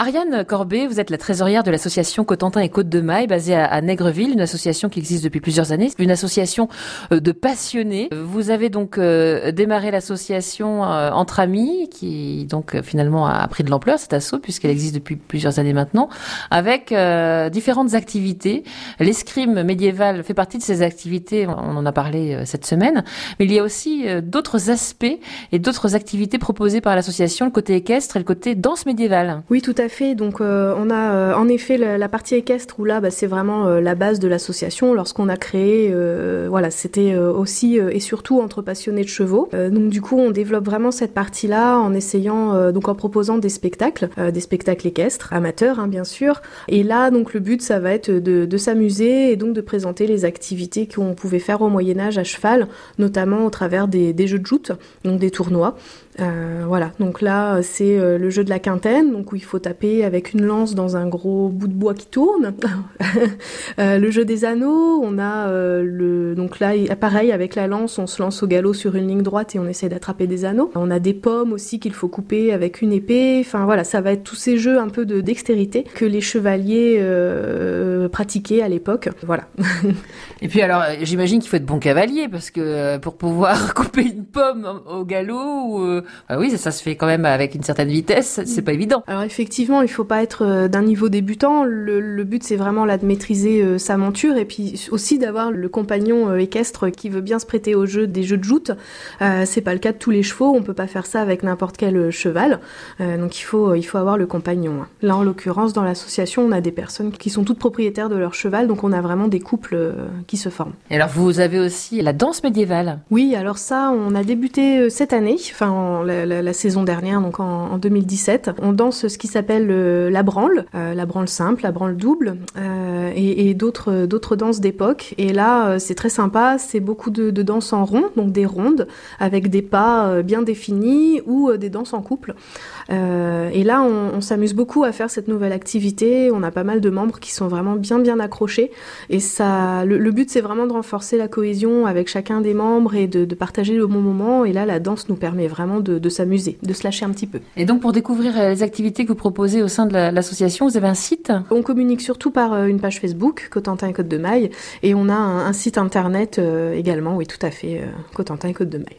Ariane Corbet, vous êtes la trésorière de l'association Cotentin et Côte de Maille, basée à, Nègreville, une association qui existe depuis plusieurs années, une association euh, de passionnés. Vous avez donc euh, démarré l'association euh, entre amis, qui donc finalement a pris de l'ampleur cet assaut puisqu'elle existe depuis plusieurs années maintenant, avec différentes activités. L'escrime médiéval fait partie de ces activités, on en a parlé cette semaine, mais il y a aussi d'autres aspects et d'autres activités proposées par l'association, le côté équestre et le côté danse médiévale. Oui, tout à fait. Donc euh, on a euh, en effet la, partie équestre où là bah, c'est vraiment euh, la base de l'association. Lorsqu'on a créé, voilà, c'était aussi et surtout entre passionnés de chevaux. donc du coup on développe vraiment cette partie-là en essayant, donc en proposant des spectacles, des spectacles équestres, amateurs hein, bien sûr. Et là donc le but ça va être de, s'amuser et donc de présenter les activités qu'on pouvait faire au Moyen Âge à cheval, notamment au travers des, jeux de joute, donc des tournois. Voilà, donc là c'est le jeu de la quintaine, donc où il faut taper avec une lance dans un gros bout de bois qui tourne. euh, le jeu des anneaux, on a euh, le donc là pareil avec la lance, on se lance au galop sur une ligne droite et on essaie d'attraper des anneaux. On a des pommes aussi qu'il faut couper avec une épée. Enfin voilà, ça va être tous ces jeux un peu de dextérité que les chevaliers pratiquaient à l'époque. Voilà. et puis alors j'imagine qu'il faut être bon cavalier parce que pour pouvoir couper une pomme au galop ou ah oui, ça, se fait quand même avec une certaine vitesse, c'est pas évident. Alors effectivement, il faut pas être euh, d'un niveau débutant. Le, but, c'est vraiment là de maîtriser euh, sa monture et puis aussi d'avoir le compagnon euh, équestre qui veut bien se prêter au jeu des jeux de joute. c'est pas le cas de tous les chevaux. On peut pas faire ça avec n'importe quel cheval. donc il faut, il faut avoir le compagnon. Là, en l'occurrence, dans l'association, on a des personnes qui sont toutes propriétaires de leur cheval, donc on a vraiment des couples qui se forment. Et alors, vous avez aussi la danse médiévale. Oui, alors ça, on a débuté cette année, enfin la, saison dernière, donc en, 2017. On danse ce qui s'appelle euh, la branle, euh, la branle simple, la branle double, euh, et, d'autres d'autres danses d'époque. Et là, c'est très sympa, c'est beaucoup de, de danses en rond, donc des rondes avec des pas bien définis ou des danses en couple. et là, on, s'amuse beaucoup à faire cette nouvelle activité. On a pas mal de membres qui sont vraiment bien bien accrochés. Et ça, le, but, c'est vraiment de renforcer la cohésion avec chacun des membres et de, partager le bon moment. Et là, la danse nous permet vraiment de de, s'amuser, de se lâcher un petit peu. Et donc pour découvrir les activités que vous proposez au sein de l'association, vous avez un site? On communique surtout par euh, une page Facebook, Cotentin et Côte de Maille, et on a un, site internet euh, également, oui tout à fait, Cotentin et Côte de Maille.